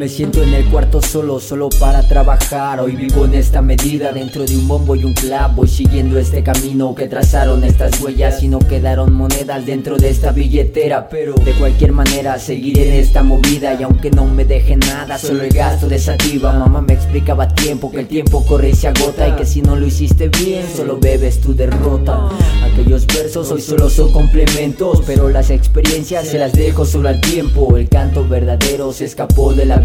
Me siento en el cuarto solo, solo para trabajar. Hoy vivo en esta medida dentro de un bombo y un clavo Voy siguiendo este camino que trazaron estas huellas Y no quedaron monedas dentro de esta billetera. Pero de cualquier manera seguiré en esta movida Y aunque no me deje nada, solo el gasto de sativa Mamá me explicaba a tiempo que el tiempo corre y se agota Y que si no lo hiciste bien, solo bebes tu derrota versos hoy solo son complementos Pero las experiencias se las dejo solo al tiempo El canto verdadero se escapó de la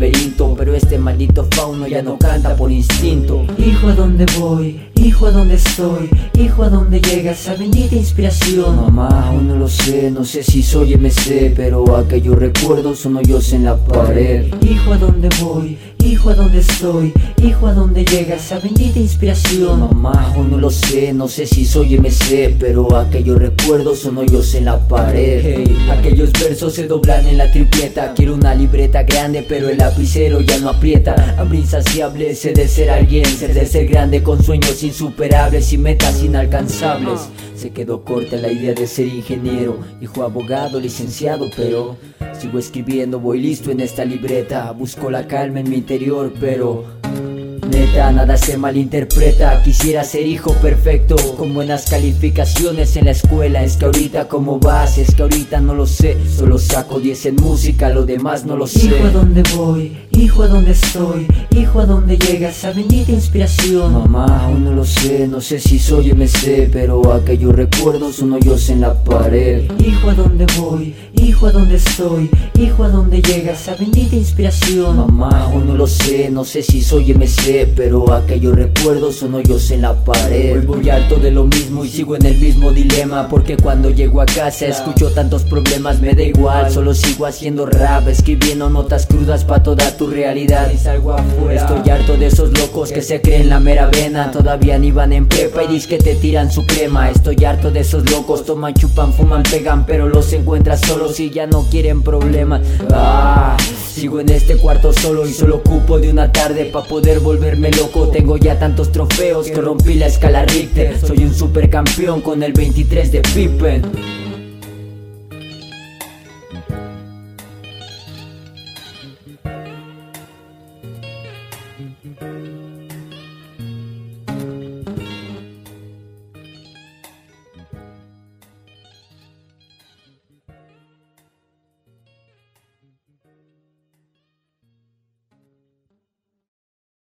pero este maldito fauno ya no canta por instinto Hijo, ¿a dónde voy? Hijo, ¿a dónde estoy? Hijo, ¿a dónde llega esa bendita inspiración? Mamá, lo sé, no sé si soy MC Pero aquellos recuerdos son hoyos en la pared Hijo, ¿a dónde voy? Hijo, ¿a dónde estoy? Hijo, ¿a dónde llega esa bendita inspiración? Mamá, aún no lo sé, no sé si soy MC Pero aquellos recuerdos son hoyos en la pared Aquellos versos se doblan en la tripleta Quiero una libreta grande pero el lapicero ya no aprieta Hambre insaciable, sé de ser alguien Ser de ser grande con sueños insuperables y metas inalcanzables Se quedó corta la idea de ser ingeniero. Hijo abogado, licenciado, pero Sigo escribiendo, voy listo en esta libreta. Busco la calma en mi interior, pero Neta, nada se malinterpreta Quisiera ser hijo perfecto Con buenas calificaciones en la escuela Es que ahorita como vas, es que ahorita no lo sé Solo saco 10 en música, lo demás no lo sé Hijo, ¿a dónde voy? Hijo, ¿a dónde estoy? Hijo, ¿a dónde llega esa bendita inspiración? Mamá, aún no lo sé, no sé si soy MC Pero aquellos recuerdos son hoyos en la pared Hijo, ¿a dónde voy? Hijo, ¿a dónde estoy? Hijo, ¿a dónde llega esa bendita inspiración? Mamá, aún no lo sé, no sé si soy MC Pero aquellos recuerdos son hoyos en la pared. Voy harto de lo mismo y sigo en el mismo dilema Porque cuando llego a casa escucho tantos problemas Me da igual, solo sigo haciendo rap Escribiendo notas crudas pa' toda tu realidad. Y salgo afuera. Estoy harto de esos locos que se creen la mera vena. Todavía ni van en prepa y dis que te tiran su crema. Estoy harto de esos locos, toman, chupan, fuman, pegan Pero los encuentras solos y ya no quieren problemas. Ah, Sigo en este cuarto solo y solo ocupo de una tarde pa' poder volverme loco. Tengo ya tantos trofeos que rompí la escala Richter. Soy un supercampeón con el 23 de Pippen